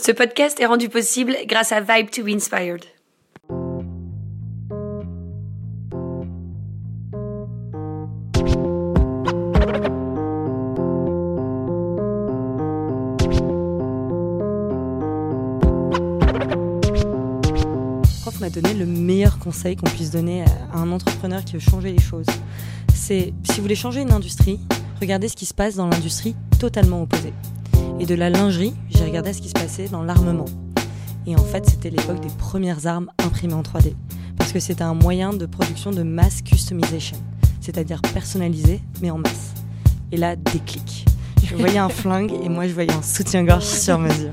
Ce podcast est rendu possible grâce à Vibe to be Inspired. prof m'a donné le meilleur conseil qu'on puisse donner à un entrepreneur qui veut changer les choses. C'est si vous voulez changer une industrie, regardez ce qui se passe dans l'industrie totalement opposée. Et de la lingerie, j'ai regardé ce qui se passait dans l'armement. Et en fait, c'était l'époque des premières armes imprimées en 3D. Parce que c'était un moyen de production de mass customization, c'est-à-dire personnalisé, mais en masse. Et là, déclic. Je voyais un flingue et moi, je voyais un soutien-gorge sur mesure.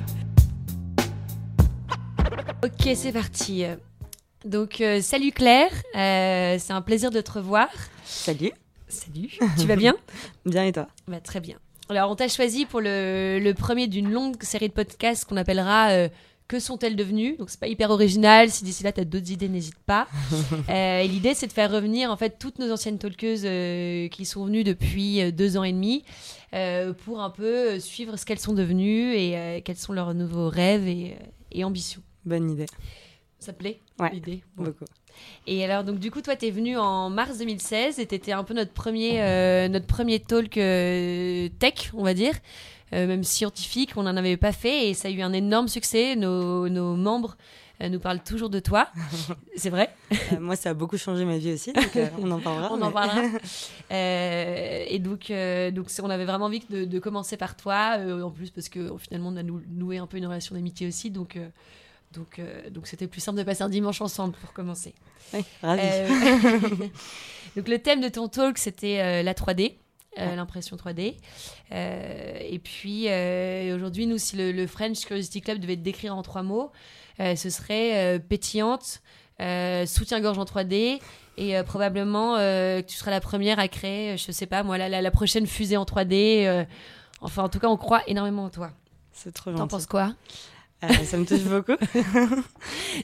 Ok, c'est parti. Donc, euh, salut Claire, euh, c'est un plaisir de te revoir. Salut. Salut. tu vas bien? Bien et toi? Bah, Très bien. Alors, on t'a choisi pour le, le premier d'une longue série de podcasts qu'on appellera euh, Que sont-elles devenues? Donc, c'est pas hyper original. Si d'ici là, tu as d'autres idées, n'hésite pas. Euh, et l'idée, c'est de faire revenir en fait toutes nos anciennes talkeuses euh, qui sont venues depuis deux ans et demi pour un peu suivre ce qu'elles sont devenues et quels sont leurs nouveaux rêves et, et ambitions. Bonne idée. Ça te plaît? Ouais. L'idée? Bon. Beaucoup. Et alors, donc, du coup, toi, t'es venu en mars 2016 et t'étais un peu notre premier, euh, notre premier talk euh, tech, on va dire, euh, même scientifique. On n'en avait pas fait et ça a eu un énorme succès. Nos, nos membres nous parlent toujours de toi. C'est vrai? Moi, ça a beaucoup changé ma vie aussi, donc on en parlera. On en parlera. Et donc, donc on avait vraiment envie de, de commencer par toi, en plus parce que finalement on a nou- noué un peu une relation d'amitié aussi, donc donc euh, donc c'était plus simple de passer un dimanche ensemble pour commencer. Ravi. Euh, donc le thème de ton talk c'était euh, la 3D. euh, Ouais. l'impression 3D. Euh, et puis aujourd'hui, nous, si le, le French Curiosity Club devait te décrire en trois mots, ce serait pétillante, soutien-gorge en 3D et probablement que tu seras la première à créer, je sais pas moi, la, la, la prochaine fusée en 3D. euh, enfin, en tout cas, on croit énormément en toi. C'est trop T'en gentil. penses quoi? Ça me touche beaucoup.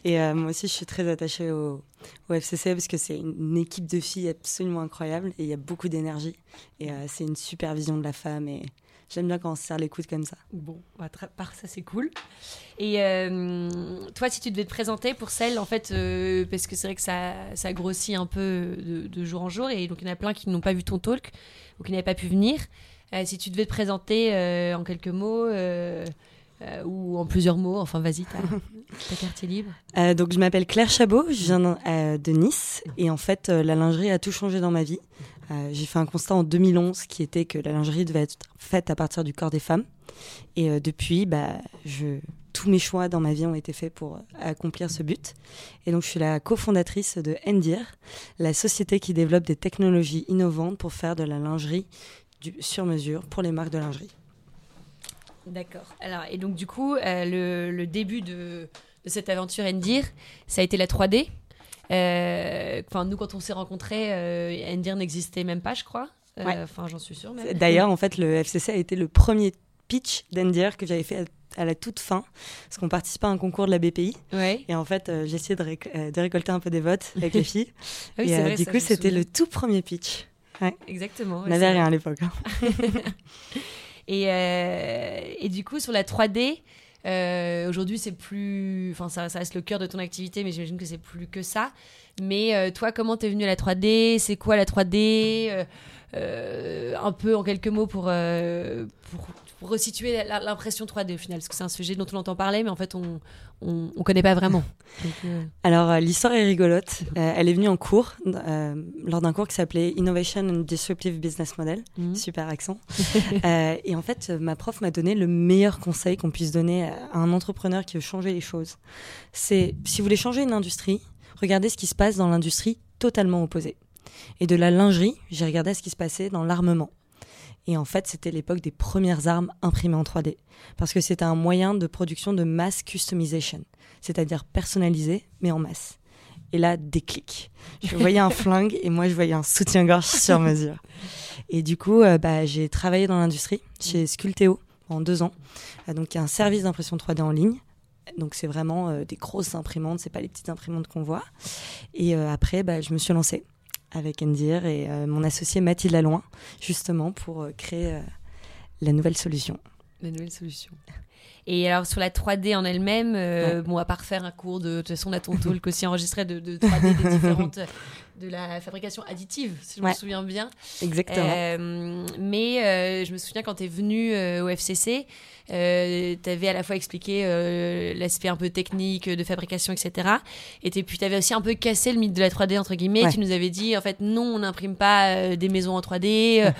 et euh, moi aussi, je suis très attachée au, FCC parce que c'est une équipe de filles absolument incroyable et il y a beaucoup d'énergie. Et euh, c'est une super vision de la femme et j'aime bien quand on se serre les coudes comme ça. Bon, par ça c'est cool. Et euh, toi, si tu devais te présenter pour celle, en fait, euh, parce que c'est vrai que ça, ça grossit un peu de, jour en jour, et donc il y en a plein qui n'ont pas vu ton talk, ou qui n'avaient pas pu venir. Euh, si tu devais te présenter euh, en quelques mots, euh, ou en plusieurs mots, enfin vas-y, ta, carte est libre. Euh, donc, je m'appelle Claire Chabot, je viens euh, de Nice et en fait, euh, la lingerie a tout changé dans ma vie. J'ai fait un constat en 2011 qui était que la lingerie devait être faite à partir du corps des femmes. Et depuis, bah, je, tous mes choix dans ma vie ont été faits pour accomplir ce but. Et donc, je suis la cofondatrice de Endir, la société qui développe des technologies innovantes pour faire de la lingerie du, sur mesure pour les marques de lingerie. D'accord. Alors, et donc du coup, euh, le, le début de, de cette aventure Endir, ça a été la 3D. Euh, Enfin, nous, quand on s'est rencontrés, euh, Endir n'existait même pas, je crois. Euh, Ouais. Enfin, j'en suis sûre. Même. D'ailleurs, en fait, le FCC a été le premier pitch d'Endir que j'avais fait à, à la toute fin, parce qu'on participait à un concours de la BPI. Ouais. Et en fait, euh, j'ai essayé de, réc- de récolter un peu des votes avec les filles. Ah oui, et c'est euh, vrai, du ça, coup, c'était souviens. le tout premier pitch. Exactement. On n'avait rien à l'époque. hein. Et, euh, et du coup, sur la 3D, euh, aujourd'hui, c'est plus. Enfin, ça, reste le cœur de ton activité, mais j'imagine que c'est plus que ça. Mais euh, toi, comment t'es venu à la 3D C'est quoi la 3D Euh, euh, Un peu en quelques mots pour, pour, pour resituer l'impression 3D au final, parce que c'est un sujet dont on entend parler, mais en fait, on on, on connaît pas vraiment. Donc, euh, Alors, euh, l'histoire est rigolote. Euh, elle est venue en cours, euh, lors d'un cours qui s'appelait Innovation and Disruptive Business Model. mhm. Super accent. Et en fait, ma prof m'a donné le meilleur conseil qu'on puisse donner à un entrepreneur qui veut changer les choses. C'est si vous voulez changer une industrie, regardez ce qui se passe dans l'industrie totalement opposée. Et de la lingerie, j'ai regardé ce qui se passait dans l'armement. Et en fait, c'était l'époque des premières armes imprimées en 3D. Parce que c'était un moyen de production de mass customization, c'est-à-dire personnalisé, mais en masse. Et là, déclic. Je voyais un flingue et moi, je voyais un soutien-gorge sur mesure. Et du coup, euh, bah, j'ai travaillé dans l'industrie chez Sculteo pendant deux ans. Euh, donc, il y a un service d'impression 3D en ligne. Donc, c'est vraiment euh, des grosses imprimantes, c'est pas les petites imprimantes qu'on voit. Et après, bah, je me suis lancée avec Endir et euh, mon associé Mathilde Laloin, justement pour euh, créer euh, la nouvelle solution. La nouvelle solution. Et alors sur la 3D en elle-même, euh, bon, à part faire un cours de, de toute façon, on a ton talk aussi enregistré de, de 3D des différentes de la fabrication additive, si je me souviens bien. Exactement. Euh, mais euh, je me souviens quand tu es venu au FCC, tu avais à la fois expliqué l'aspect un peu technique de fabrication, etc. Et puis tu avais aussi un peu cassé le mythe de la 3D, entre guillemets. Ouais. Tu nous avais dit, en fait, non, on n'imprime pas des maisons en 3D, euh,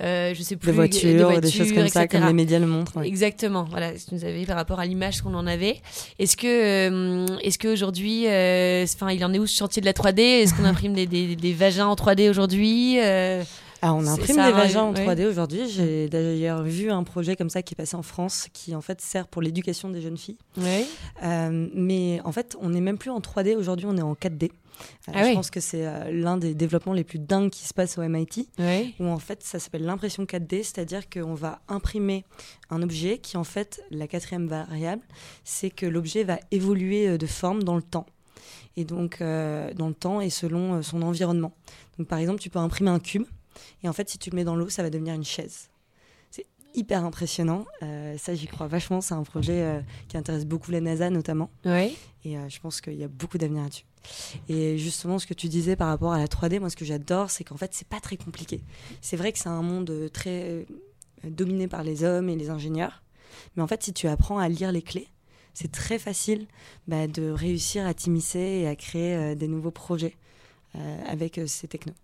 euh, je sais plus, des voitures, des choses comme ça, etc. comme les médias le montrent. ouais. Exactement, voilà, ce que nous avais par rapport à l'image qu'on en avait. Est-ce que, euh, est-ce qu'aujourd'hui, euh, enfin, il en est où ce chantier de la 3D Est-ce qu'on imprime des, des, des vagins en 3D aujourd'hui Euh, Ah, on imprime des vagins en ouais. 3D aujourd'hui. J'ai d'ailleurs vu un projet comme ça qui est passé en France, qui en fait sert pour l'éducation des jeunes filles. Euh, mais en fait, on n'est même plus en 3D aujourd'hui, on est en 4D. Euh, Ah je oui. pense que c'est euh, l'un des développements les plus dingues qui se passe au MIT, où en fait ça s'appelle l'impression 4D, c'est-à-dire qu'on va imprimer un objet qui en fait, la quatrième variable, c'est que l'objet va évoluer de forme dans le temps. Et donc euh, dans le temps et selon euh, son environnement. Donc par exemple, tu peux imprimer un cube, et en fait si tu le mets dans l'eau, ça va devenir une chaise. C'est hyper impressionnant, Euh, ça j'y crois vachement, c'est un projet euh, qui intéresse beaucoup la NASA notamment. Et euh, je pense qu'il y a beaucoup d'avenir là-dessus. Et justement, ce que tu disais par rapport à la 3D, moi, ce que j'adore, c'est qu'en fait, c'est pas très compliqué. C'est vrai que c'est un monde très dominé par les hommes et les ingénieurs. Mais en fait, si tu apprends à lire les clés, c'est très facile bah, de réussir à t'immiscer et à créer euh, des nouveaux projets euh, avec euh, ces technos.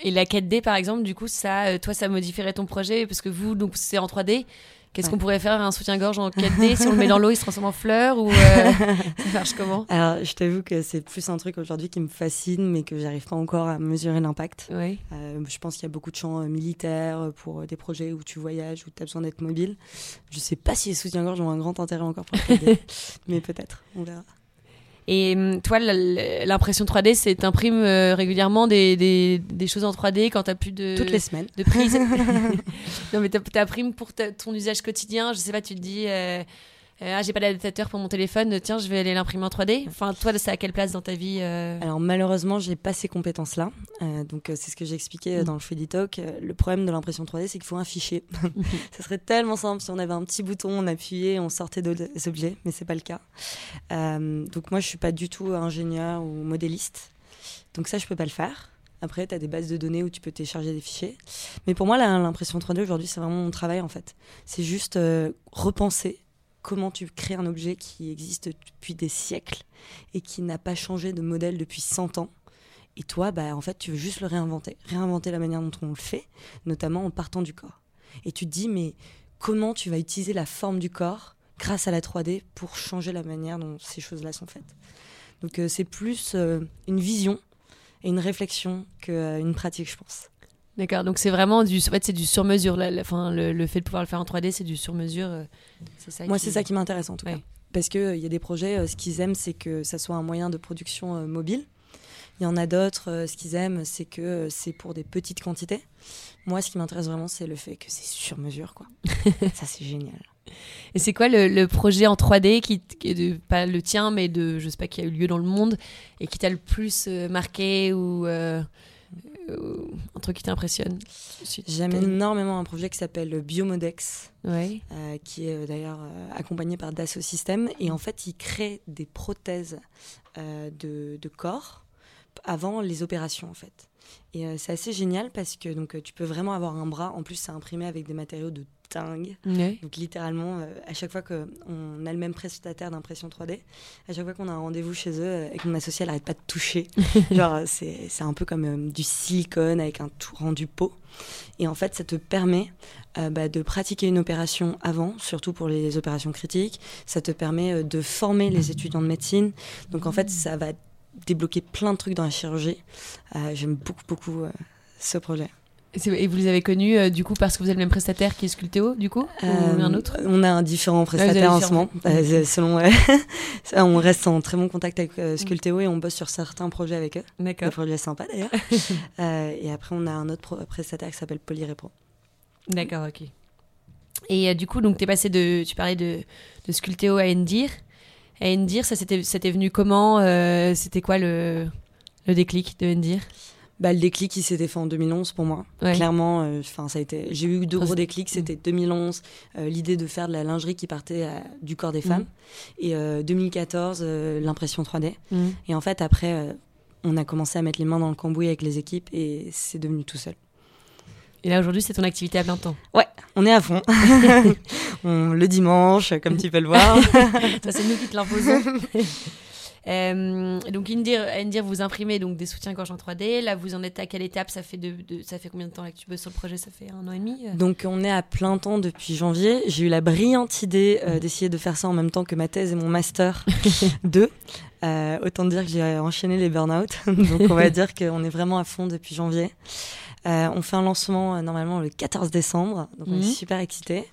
Et la 4D, par exemple, du coup, ça, euh, toi, ça modifierait ton projet parce que vous, donc, c'est en 3D. Qu'est-ce Ouais. qu'on pourrait faire un soutien-gorge en 4D si on le met dans l'eau, il se transforme en fleur ou euh, ça marche comment? Alors, je t'avoue que c'est plus un truc aujourd'hui qui me fascine, mais que j'arrive pas encore à mesurer l'impact. Ouais. Euh, je pense qu'il y a beaucoup de champs euh, militaires pour des projets où tu voyages, où tu as besoin d'être mobile. Je sais pas si les soutiens-gorge ont un grand intérêt encore pour le 3D, mais peut-être, on verra. Et hum, toi, l'impression 3D, c'est t'imprimes euh, régulièrement des, des, des choses en 3D quand t'as plus de Toutes les semaines. de prise. non, mais t'imprimes pour ta- ton usage quotidien. Je sais pas, tu te dis, euh, ah, j'ai pas d'adaptateur pour mon téléphone. Tiens, je vais aller l'imprimer en 3D. Enfin, toi, c'est à quelle place dans ta vie euh Alors malheureusement, j'ai pas ces compétences-là. Euh, donc euh, c'est ce que j'ai expliqué euh, dans le Freedy Talk. Euh, le problème de l'impression 3D, c'est qu'il faut un fichier. Ça serait tellement simple si on avait un petit bouton, on appuyait, on sortait d'autres objets, mais c'est pas le cas. Euh, donc moi, je suis pas du tout ingénieur ou modéliste. Donc ça, je peux pas le faire. Après, tu as des bases de données où tu peux télécharger des fichiers. Mais pour moi, l'impression 3D aujourd'hui, c'est vraiment mon travail en fait. C'est juste euh, repenser comment tu crées un objet qui existe depuis des siècles et qui n'a pas changé de modèle depuis 100 ans. Et toi, bah, en fait, tu veux juste le réinventer. Réinventer la manière dont on le fait, notamment en partant du corps. Et tu te dis, mais comment tu vas utiliser la forme du corps grâce à la 3D pour changer la manière dont ces choses-là sont faites? Donc euh, c'est plus euh, une vision et une réflexion qu'une pratique, je pense. D'accord, donc c'est vraiment du, en fait, c'est du sur-mesure. Enfin, le, le fait de pouvoir le faire en 3D, c'est du sur-mesure. euh. Moi, qui- c'est ça qui m'intéresse en tout Ouais. cas. Parce qu'il y a des projets, euh, ce qu'ils aiment, c'est que ça soit un moyen de production euh, mobile. Il y en a d'autres, euh, ce qu'ils aiment, c'est que euh, c'est pour des petites quantités. Moi, ce qui m'intéresse vraiment, c'est le fait que c'est sur mesure. Quoi. ça, c'est génial. Et c'est quoi le, le projet en 3D qui, qui de, pas le tien, mais de, je sais pas, qui a eu lieu dans le monde et qui t'a le plus euh, marqué ou euh, euh, un truc qui t'impressionne Si J'aime énormément un projet qui s'appelle Biomodex, Ouais. euh, qui est euh, d'ailleurs euh, accompagné par Dassault Systèmes. Et en fait, il crée des prothèses euh, de, de corps avant les opérations, en fait. Et euh, c'est assez génial parce que donc, euh, tu peux vraiment avoir un bras. En plus, c'est imprimé avec des matériaux de dingue. Donc littéralement, euh, à chaque fois qu'on a le même prestataire d'impression 3D, à chaque fois qu'on a un rendez-vous chez eux euh, et que mon associé n'arrête pas de toucher, genre euh, c'est c'est un peu comme euh, du silicone avec un tout rendu peau. Et en fait, ça te permet euh, bah, de pratiquer une opération avant, surtout pour les opérations critiques. Ça te permet de former les étudiants de médecine. Donc en fait, ça va débloquer plein de trucs dans la chirurgie. J'aime beaucoup, beaucoup ce projet. Et vous les avez connus euh, du coup parce que vous avez le même prestataire qui est Sculptéo, du coup Ou Euh, un autre? On a un différent prestataire en ce moment. Euh, selon, on reste en très bon contact avec Sculpteo et on bosse sur certains projets avec eux. Des D'accord. projets sympas d'ailleurs. Et après, on a un autre prestataire qui s'appelle Polyrepro. D'accord, ok. Et du coup, donc, tu es passé de. Tu parlais de, de Sculptéo à Endir. À Endir, ça c'était venu comment C'était quoi le, le déclic de Endir? Bah, le déclic, il s'était fait en 2011 pour moi. Ouais. Clairement, euh, enfin, ça a été. J'ai eu deux gros déclics. C'était 2011, euh, l'idée de faire de la lingerie qui partait euh, du corps des Mhm. femmes, et euh, 2014, euh, l'impression 3D. Mhm. Et en fait, après, on a commencé à mettre les mains dans le cambouis avec les équipes, et c'est devenu tout seul. Et là, aujourd'hui, c'est ton activité à plein temps. On est à fond. On- le dimanche, comme tu peux le voir. C'est nous qui te l'imposons. Euh, donc Indir, Indir, vous imprimez donc des soutiens-gorge en 3D. Là, vous en êtes à quelle étape? Ça fait de, de- ça fait combien de temps là que tu bosses sur le projet? Ça fait un an et demi. euh? Donc on est à plein temps depuis janvier. J'ai eu la brillante idée euh, d'essayer de faire ça en même temps que ma thèse et mon master 2. Euh, autant dire que j'ai enchaîné les burn-out. Donc on va dire qu'on est vraiment à fond depuis janvier. Euh, on fait un lancement euh, normalement le 14 décembre, donc on Mhm. est super excités.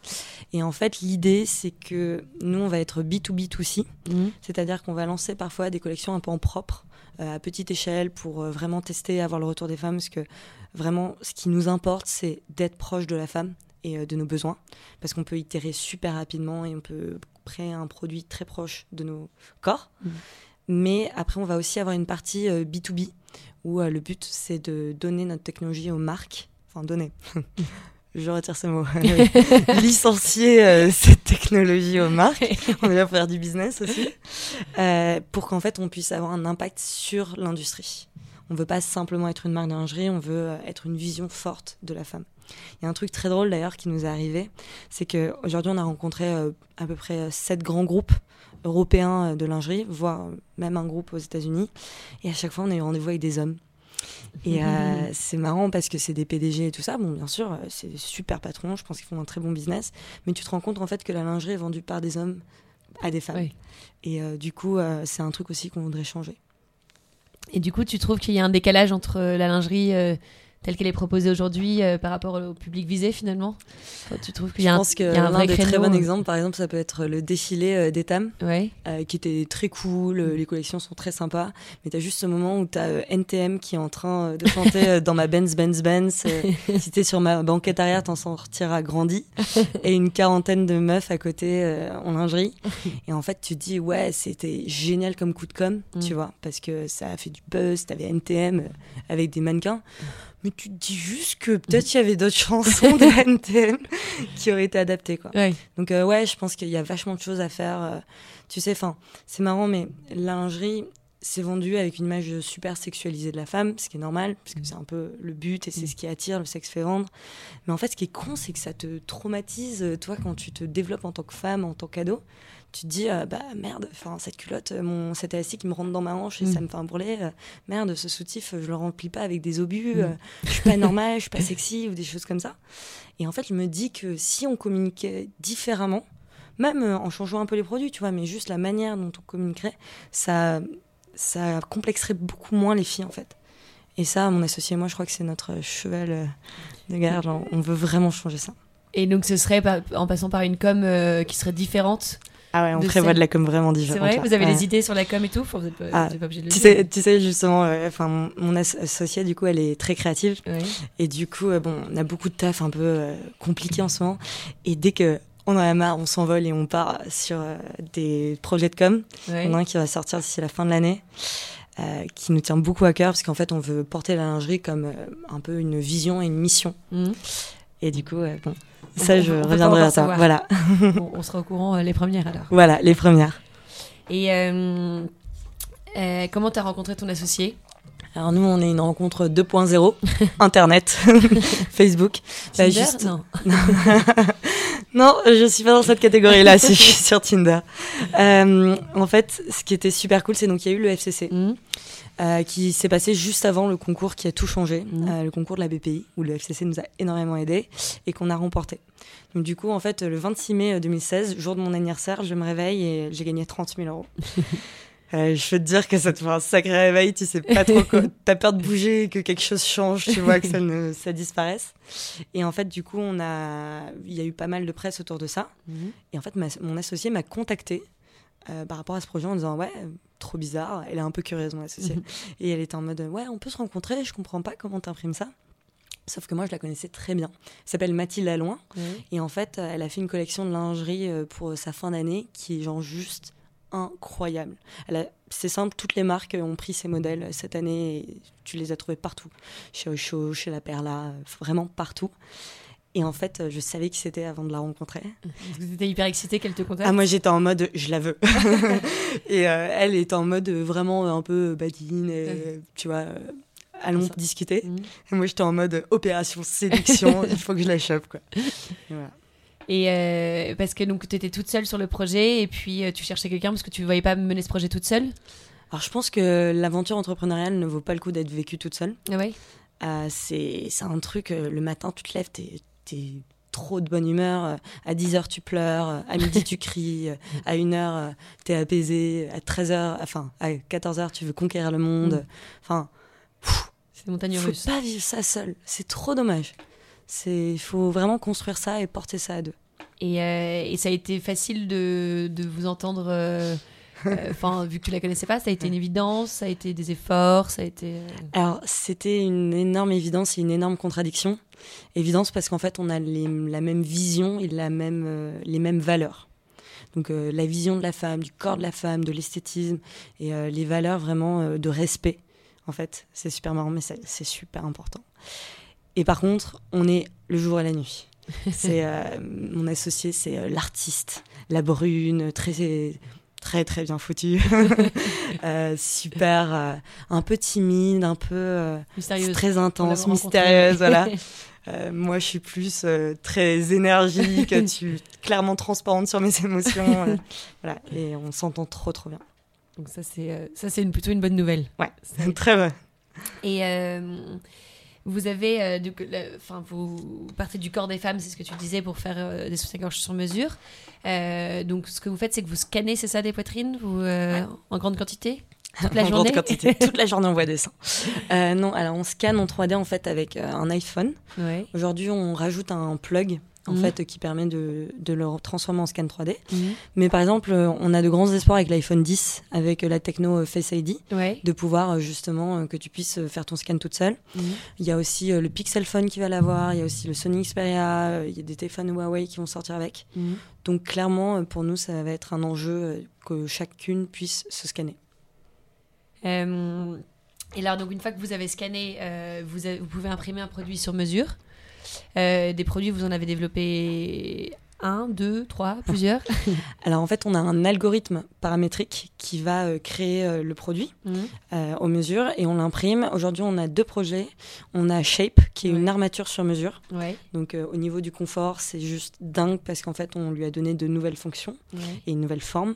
Et en fait, l'idée, c'est que nous, on va être B2B2C, Mhm. c'est-à-dire qu'on va lancer parfois des collections un peu en propre, euh, à petite échelle, pour vraiment tester, avoir le retour des femmes, parce que vraiment, ce qui nous importe, c'est d'être proche de la femme et de nos besoins, parce qu'on peut itérer super rapidement et on peut créer un produit très proche de nos corps. Mhm. Mais après, on va aussi avoir une partie euh, B2B, où euh, le but, c'est de donner notre technologie aux marques, enfin donner. Je retire ce mot. Licencier euh, cette technologie aux marques. On est là pour faire du business aussi. Euh, pour qu'en fait, on puisse avoir un impact sur l'industrie. On veut pas simplement être une marque de lingerie, on veut euh, être une vision forte de la femme. Il y a un truc très drôle d'ailleurs qui nous est arrivé, c'est qu'aujourd'hui, on a rencontré euh, à peu près euh, sept grands groupes européens de lingerie, voire même un groupe aux États-Unis. Et à chaque fois, on a eu rendez-vous avec des hommes. Et euh, c'est marrant parce que c'est des PDG et tout ça. Bon, bien sûr, c'est des super patrons. Je pense qu'ils font un très bon business. Mais tu te rends compte en fait que la lingerie est vendue par des hommes à des femmes. Oui. Et euh, du coup, euh, c'est un truc aussi qu'on voudrait changer. Et du coup, tu trouves qu'il y a un décalage entre euh, la lingerie euh, telle qu'elle est proposée aujourd'hui euh, par rapport au public visé finalement Enfin, Tu trouves qu'il y Je a un, pense que il y a un l'un vrai des très bons euh, exemples, par exemple, ça peut être le défilé euh, d'Etam, Ouais. euh, qui était très cool. Les collections sont très sympas. Mais tu as juste ce moment où tu as NTM qui est en train de chanter dans ma Benz, Benz, Benz. si t'es sur ma banquette arrière, t'en sortiras grandi. Et une quarantaine de meufs à côté en lingerie. Et en fait, tu te dis, ouais, c'était génial comme coup de com, Mm. tu vois, parce que ça a fait du buzz. T'avais NTM avec des mannequins. Mais tu te dis juste que peut-être il y avait d'autres chansons de NTM qui auraient été adaptées, quoi. Ouais. Donc euh, ouais, je pense qu'il y a vachement de choses à faire. euh, tu sais, enfin, c'est marrant, mais la lingerie, c'est vendu avec une image super sexualisée de la femme, ce qui est normal, parce que c'est un peu le but et c'est ce qui attire, le sexe fait vendre. Mais en fait, ce qui est con, c'est que ça te traumatise, euh, toi, quand tu te développes en tant que femme, en tant qu'ado. Tu te dis, euh, bah merde, enfin cette culotte, euh, mon, cet élastique, il me rentre dans ma hanche et Mm. ça me fait un bourrelet. euh, merde, ce soutif, euh, je le remplis pas avec des obus. Mm. euh, je suis pas normale, je suis pas sexy ou des choses comme ça. Et en fait, je me dis que si on communiquait différemment, même en changeant un peu les produits, tu vois, mais juste la manière dont on communiquerait, ça, ça complexerait beaucoup moins les filles, en fait. Et ça, mon associé et moi, je crois que c'est notre cheval de genre, on veut vraiment changer ça. Et donc, ce serait en passant par une com euh, qui serait différente. Ah ouais, on prévoit de la com vraiment C'est différente. vrai là. Vous avez Ouais. des idées sur la com et tout Vous n'êtes pas, Ah, pas obligé de le Tu dire. sais, tu sais justement, euh, enfin, mon, mon as- associée, du coup, elle est très créative. Et du coup, euh, bon, on a beaucoup de taf un peu euh, compliqué en ce moment. Et dès que on en a marre, on s'envole et on part sur euh, des projets de com. Ouais. En a un qui va sortir d'ici la fin de l'année, euh, qui nous tient beaucoup à cœur, parce qu'en fait, on veut porter la lingerie comme euh, un peu une vision et une mission. Mhm. Et du coup, euh, bon, On- ça, on- je on reviendrai à ça. Voilà, Bon, on sera au courant euh, les premières alors. voilà, les premières. Et euh, euh, comment t'as rencontré ton associé? Alors nous, on est une rencontre 2.0, Internet, Facebook. Bah, Tinder juste- Non. Non, je suis pas dans cette catégorie-là, si je suis sur Tinder. Euh, en fait, ce qui était super cool, c'est donc il y a eu le FCC. Euh, qui s'est passé juste avant le concours qui a tout changé, Mhm. euh, le concours de la BPI, où le FCC nous a énormément aidé et qu'on a remporté. Donc du coup, en fait, le 26 mai 2016, jour de mon anniversaire, je me réveille et j'ai gagné 30 000 euros. Euh, je peux te dire que ça te fait un sacré réveil, tu sais pas trop quoi. T'as peur de bouger, que quelque chose change, tu vois, que ça, ne, ça disparaisse. Et en fait, du coup, on a, il y a eu pas mal de presse autour de ça. Mhm. Et en fait, ma- mon associé m'a contacté euh, par rapport à ce projet en disant Ouais, trop bizarre. Elle est un peu curieuse, mon associée. Mhm. Et elle était en mode Ouais, on peut se rencontrer, je comprends pas comment t'imprimes ça. Sauf que moi, je la connaissais très bien. Elle s'appelle Mathilde Laloin. Ouais. Et en fait, euh, elle a fait une collection de lingerie euh, pour sa fin d'année qui est genre juste incroyable. C'est simple, toutes les marques ont pris ces modèles cette année et tu les as trouvés partout. Chez Osho, chez La Perla, vraiment partout. Et en fait, euh, je savais qui c'était avant de la rencontrer. Vous étiez hyper excité qu'elle te contacte Ah, moi j'étais en mode je la veux. et euh, elle était en mode euh, vraiment un peu badine, et, euh, tu vois, euh, allons discuter. Mhm. Et moi j'étais en mode euh, opération séduction, il faut que je la chope quoi. Et voilà. Et euh, parce que donc tu étais toute seule sur le projet et puis euh, tu cherchais quelqu'un parce que tu ne voyais pas mener ce projet toute seule. Alors je pense que l'aventure entrepreneuriale ne vaut pas le coup d'être vécue toute seule. Ah ouais? Euh, c'est c'est un truc, euh, le matin tu te lèves, t'es trop de bonne humeur, euh, à 10h tu pleures, euh, à midi tu cries, euh, à 1h t'es apaisé, à 13h, enfin à 14h tu veux conquérir le monde. Mm. Enfin, C'est montagne faut russe. pas vivre ça seul, c'est trop dommage. Il faut vraiment construire ça et porter ça à deux. Et, euh, et ça a été facile de, de vous entendre. euh, euh, Enfin, vu que tu la connaissais pas, ça a été une évidence, ça a été des efforts, ça a été. euh, Alors, c'était une énorme évidence et une énorme contradiction. Évidence parce qu'en fait, on a les- la même vision et la même, euh, les mêmes valeurs. Donc, euh, la vision de la femme, du corps de la femme, de l'esthétisme et les valeurs vraiment de respect. En fait, c'est super marrant, mais c'est super important. Et par contre, on est le jour et la nuit. C'est mon associé, c'est l'artiste, la brune, très très très bien foutue, Euh, super, euh, un peu timide, un peu euh, mystérieuse. très intense, mystérieuse, voilà. Moi, je suis plus très énergique, tu clairement transparente sur mes émotions, voilà. Et on s'entend trop trop bien. Donc ça c'est ça c'est une- plutôt une bonne nouvelle. Ouais, très vrai. Et vous avez, euh, du coup, le- enfin, vous partez du corps des femmes, c'est ce que tu disais, pour faire euh, des soutiens-gorge sur mesure. Euh, donc, ce que vous faites, c'est que vous scannez, c'est ça, des poitrines, vous, euh, en grande quantité, toute la En grande journée? quantité. Toute la journée, on voit des seins. Non, alors on scanne en 3D en fait avec un iPhone. Ouais. Aujourd'hui, on rajoute un plug en Mhm. fait qui permet de, de le transformer en scan 3D. Mhm. Mais par exemple, euh, on a de grands espoirs avec l'iPhone 10, avec euh, la techno euh, Face ID, Ouais. de pouvoir justement que tu puisses faire ton scan toute seule. Mhm. Il y a aussi le Pixel Phone qui va l'avoir, il y a aussi le Sony Xperia, il y a des téléphones Huawei qui vont sortir avec. Donc clairement, pour nous, ça va être un enjeu que chacune puisse se scanner. Euh, et alors, donc, une fois que vous avez scanné, euh, vous, avez- vous pouvez imprimer un produit sur mesure. Euh, des produits, vous en avez développé un, deux, trois, plusieurs. Alors en fait, on a un algorithme paramétrique qui va euh, créer euh, le produit Mhm. euh, aux mesures et on l'imprime. Aujourd'hui, on a deux projets. On a Shape, qui est Ouais. une armature sur mesure. Ouais. Donc euh, au niveau du confort, c'est juste dingue parce qu'en fait, on lui a donné de nouvelles fonctions ouais. et une nouvelle forme.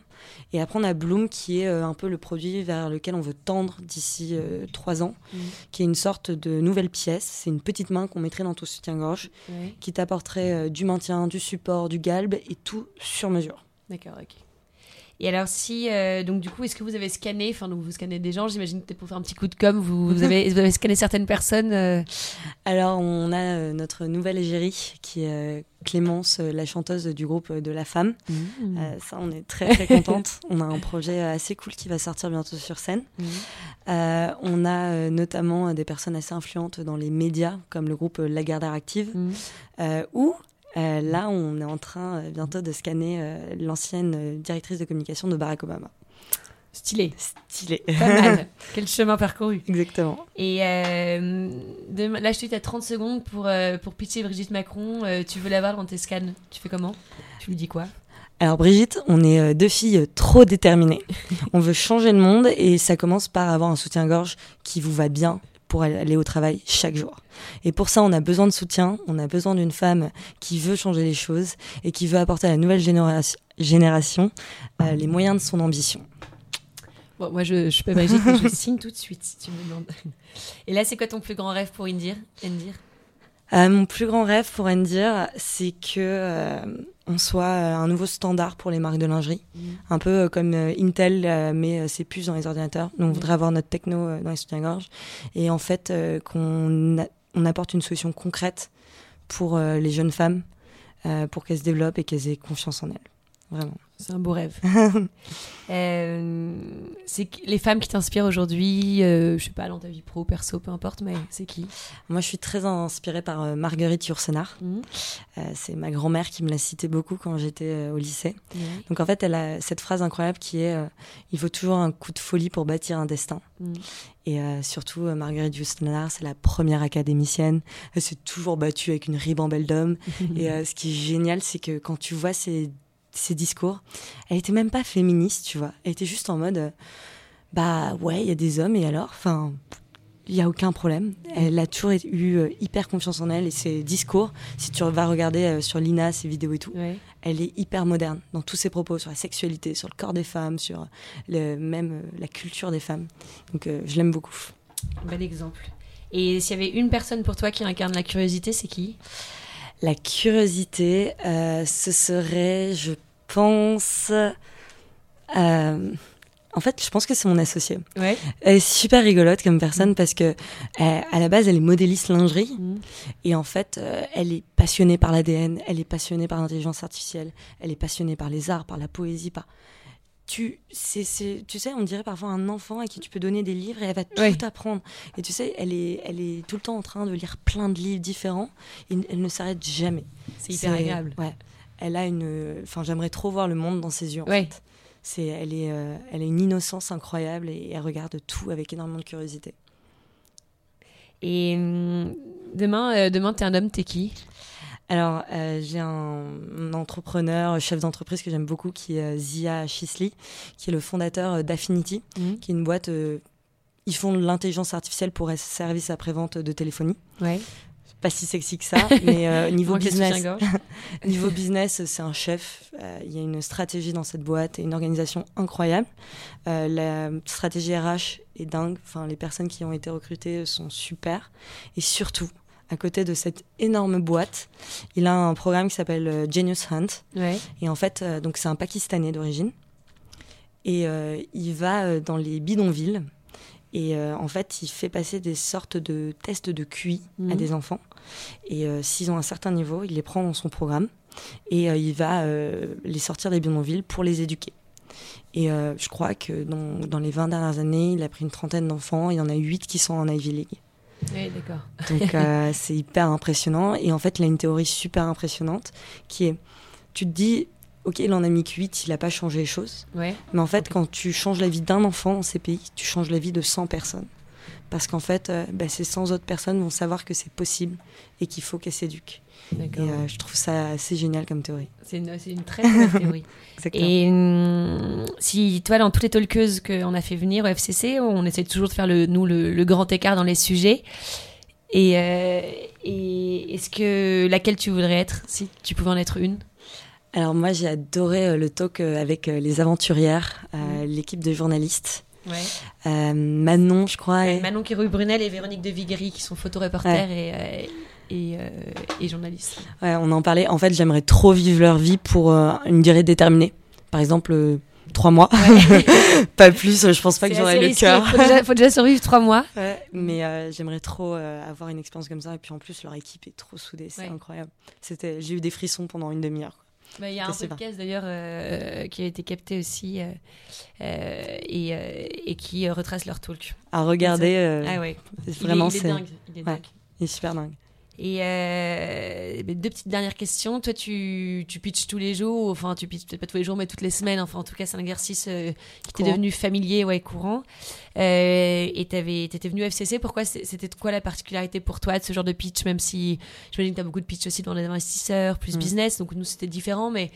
Et après, on a Bloom, qui est euh, un peu le produit vers lequel on veut tendre d'ici trois ans, Mhm. qui est une sorte de nouvelle pièce. C'est une petite main qu'on mettrait dans ton soutien-gorge, qui t'apporterait du maintien, du support, du galbe et tout sur mesure. D'accord, ok. Et alors, si. euh, donc, du coup, est-ce que vous avez scanné Enfin, donc, vous scannez des gens, j'imagine que peut-être pour faire un petit coup de com, vous, vous, avez, vous avez scanné certaines personnes. euh, Alors, on a euh, notre nouvelle égérie, qui est Clémence, la chanteuse du groupe de La Femme. Euh, ça, on est très très contente. on a un projet assez cool qui va sortir bientôt sur scène. Euh, on a notamment des personnes assez influentes dans les médias, comme le groupe Lagardère Active, euh, où euh, là, on est en train euh, bientôt de scanner euh, l'ancienne directrice de communication de Barack Obama. Stylé. Stylé. Pas mal. Quel chemin parcouru. Exactement. Et de- là, je te dis, tu as 30 secondes pour, pour pitcher Brigitte Macron. Tu veux la voir dans tes scans? Tu fais comment? Tu lui dis quoi? Alors Brigitte, on est deux filles trop déterminées. on veut changer le monde et ça commence par avoir un soutien-gorge qui vous va bien pour aller- au travail chaque jour. Et pour ça, on a besoin de soutien, on a besoin d'une femme qui veut changer les choses et qui veut apporter à la nouvelle génération, euh, les moyens de son ambition. Moi, je, je suis pas Brigitte, mais je signe tout de suite si tu me demandes. Et là, c'est quoi ton plus grand rêve pour Indir? Euh, mon plus grand rêve pour Endir, c'est que euh, on soit euh, un nouveau standard pour les marques de lingerie. un peu comme euh, Intel, mais c'est plus dans les ordinateurs. Nous, on Mhm. voudrait avoir notre techno dans les soutiens-gorge. Et en fait, qu'on on apporte une solution concrète pour les jeunes femmes, pour qu'elles se développent et qu'elles aient confiance en elles. Vraiment. C'est un beau rêve. Euh, c'est les femmes qui t'inspirent aujourd'hui, euh, je sais pas, dans ta vie pro, perso, peu importe, mais c'est qui? Moi, je suis très inspirée par euh, Marguerite Yourcenar. Mhm. c'est ma grand-mère qui me l'a cité beaucoup quand j'étais au lycée. Donc en fait, elle a cette phrase incroyable qui est Il faut toujours un coup de folie pour bâtir un destin. Mhm. Et surtout, Marguerite Yourcenar, c'est la première académicienne. Elle s'est toujours battue avec une ribambelle d'hommes. Et ce qui est génial, c'est que quand tu vois ces ses discours. Elle était même pas féministe, tu vois. Elle était juste en mode, euh, bah ouais, il y a des hommes et alors, enfin, il y a aucun problème. Elle a toujours eu euh, hyper confiance en elle et ses discours. Si tu vas regarder euh, sur Lina ses vidéos et tout, Ouais. elle est hyper moderne dans tous ses propos sur la sexualité, sur le corps des femmes, sur le, même la culture des femmes. Donc je l'aime beaucoup. Bel exemple. Et s'il y avait une personne pour toi qui incarne la curiosité, c'est qui? La curiosité, euh, ce serait, je pense. euh, en fait, je pense que c'est mon associé. Ouais. Elle est super rigolote comme personne parce que euh, à la base, elle est modéliste lingerie Mhm. et en fait, euh, elle est passionnée par l'ADN, elle est passionnée par l'intelligence artificielle, elle est passionnée par les arts, par la poésie, par tu, c'est, c'est- tu sais, on dirait parfois un enfant à qui tu peux donner des livres et elle va tout apprendre. Et tu sais, elle est, elle est tout le temps en train de lire plein de livres différents et elle ne s'arrête jamais. C'est hyper agréable. Ouais. Elle a une. Enfin, j'aimerais trop voir le monde dans ses yeux. En Ouais. fait. C'est, elle est, euh, elle a une innocence incroyable et elle regarde tout avec énormément de curiosité. Et hum, demain, euh, demain, t'es un homme, t'es qui? Alors, euh, j'ai un, un entrepreneur, chef d'entreprise que j'aime beaucoup, qui est euh, Zia Shisley, qui est le fondateur euh, d'Affinity, Mhm. qui est une boîte. ils font de l'intelligence artificielle pour un service après-vente de téléphonie. Ouais. Pas si sexy que ça, mais euh, niveau business. Niveau business, c'est un chef. Euh, Il y a une stratégie dans cette boîte et une organisation incroyable. Euh, la stratégie RH est dingue. Enfin, les personnes qui ont été recrutées sont super. Et surtout, à côté de cette énorme boîte, il a un programme qui s'appelle euh, Genius Hunt. Ouais. Et en fait, euh, donc c'est un Pakistanais d'origine. Et euh, il va dans les bidonvilles. Et euh, en fait, il fait passer des sortes de tests de QI à Mhm. des enfants. Et euh, s'ils ont un certain niveau, il les prend dans son programme. Et euh, il va les sortir des bidonvilles pour les éduquer. Et je crois que dans, dans les 20 dernières années, il a pris une trentaine d'enfants. Il y en a 8 qui sont en Ivy League. Ouais, d'accord. Donc euh, c'est hyper impressionnant. Et en fait, il a une théorie super impressionnante qui est, tu te dis, ok, il en a mis que 8, il n'a pas changé les choses. Ouais. Mais en fait, quand tu changes la vie d'un enfant dans ces pays, tu changes la vie de 100 personnes. Parce qu'en fait, euh, bah, ces 100 autres personnes vont savoir que c'est possible et qu'il faut qu'elles s'éduquent. Et euh, je trouve ça assez génial comme théorie. C'est une, très belle théorie. Exactement. Et hum, si toi, dans toutes les talkeuses qu'on a fait venir au FCC, on essaie toujours de faire le, nous le, le grand écart dans les sujets. Et, euh, et est-ce que laquelle tu voudrais être si tu pouvais en être une? Alors moi, j'ai adoré euh, le talk avec les aventurières, l'équipe de journalistes. Ouais. Euh, Manon, je crois. et- Manon Kirouy-Brunel et Véronique de Vigry qui sont photoreporters et, euh, et, euh, et journalistes. Ouais, on en parlait. En fait, j'aimerais trop vivre leur vie pour euh, une durée déterminée. Par exemple, euh, trois mois. pas plus, je pense pas que j'aurais le cœur. Faut déjà, faut déjà survivre trois mois. Ouais, mais euh, j'aimerais trop avoir une expérience comme ça. Et puis en plus, leur équipe est trop soudée. C'est incroyable. C'était, j'ai eu des frissons pendant une demi-heure. Bah, Il y a un podcast d'ailleurs euh, qui a été capté aussi euh, et, euh, et qui retrace leur talk. À regarder, Ah ouais, c'est il est- vraiment, est, c'est, dingue. Il est Ouais. dingue. il est super dingue. Et euh, deux petites dernières questions. Toi, tu, tu pitches tous les jours, enfin, tu pitches peut-être pas tous les jours, mais toutes les semaines. Enfin, en tout cas, c'est un exercice euh, qui t'est devenu familier, ouais, courant. Euh, et t'avais, t'étais venu au FCC. Pourquoi C'était quoi la particularité pour toi de ce genre de pitch, même si j'imagine que tu as beaucoup de pitch aussi devant les investisseurs, plus Mm. business, donc nous, c'était différent, mais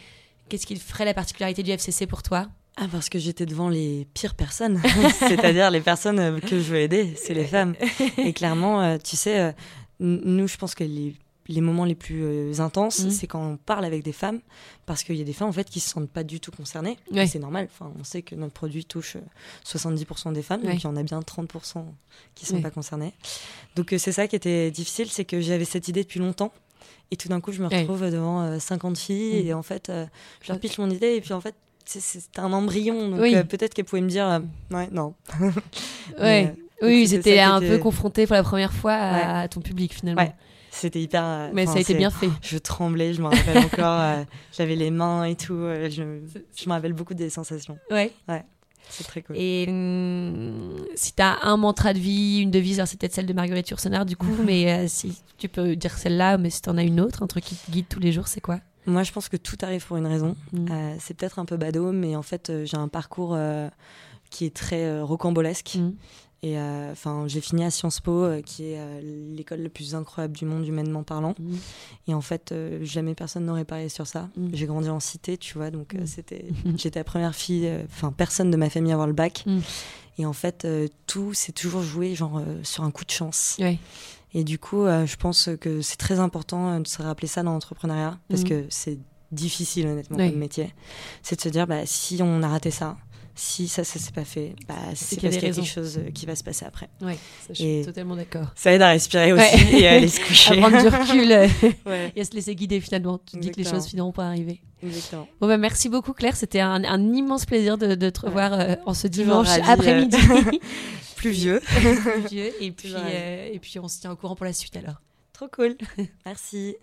qu'est-ce qui ferait la particularité du FCC pour toi? Ah, parce que j'étais devant les pires personnes, c'est-à-dire les personnes que je veux aider, c'est les femmes. Et clairement, tu sais, nous, je pense que les, les moments les plus euh, intenses, Mhm. c'est quand on parle avec des femmes, parce qu'il y a des femmes en fait qui se sentent pas du tout concernées. Ouais. C'est normal. Enfin, on sait que notre produit touche euh, 70% des femmes, Ouais. donc il y en a bien 30% qui sont Ouais. pas concernées. Donc euh, c'est ça qui était difficile, c'est que j'avais cette idée depuis longtemps. Et tout d'un coup, je me retrouve devant euh, 50 filles Mhm. et en fait, euh, je leur pitch mon idée et puis en fait, c'est- un embryon. Donc Oui. euh, peut-être qu'elles pouvaient me dire, euh, ouais, non. Ouais. Mais, euh, Oui, c'était ça un peu était- confronté pour la première fois à, ton public finalement. Ouais. C'était hyper. euh, Mais ça a été bien fait. Je tremblais, je me rappelle encore. euh, J'avais les mains et tout. euh, je, je me rappelle beaucoup des sensations. Ouais. C'est très cool. Et hum, si tu as un mantra de vie, une devise, alors c'est peut-être celle de Marguerite Yourcenar du coup, mais euh, si tu peux dire celle-là, mais si tu en as une autre, un truc qui te guide tous les jours, c'est quoi? Moi, je pense que tout arrive pour une raison. Mm. Euh, c'est peut-être un peu badaud, mais en fait, j'ai un parcours euh, qui est très rocambolesque. Mm. Et euh, enfin, j'ai fini à Sciences Po, euh, qui est euh, l'école la plus incroyable du monde humainement parlant. Mm. Et en fait, jamais personne n'aurait parié sur ça. Mm. J'ai grandi en cité, tu vois, donc euh, Mm. c'était, j'étais la première fille, enfin personne de ma famille à avoir le bac. Et en fait, tout s'est toujours joué genre sur un coup de chance. Ouais. Et du coup, je pense que c'est très important de se rappeler ça dans l'entrepreneuriat, parce que c'est difficile honnêtement comme métier. C'est de se dire, bah, si on a raté ça, si ça, ça s'est pas fait, bah, c'est qu'il y a parce des qu'il y a quelque chose euh, qui va se passer après. Ouais, ça, je suis Et- totalement d'accord. Ça aide à respirer aussi Ouais. et à aller se À coucher. prendre du recul euh, Ouais, et à se laisser guider finalement. Tu te dis que les Exactement. choses finiront par arriver. exactement. Bon bah merci beaucoup Claire, c'était un, un immense plaisir de, de te revoir euh, en ce dimanche euh, après-midi. Plus vieux. Dieu. et, puis, euh, et puis on se tient au courant pour la suite alors. Trop cool. Merci.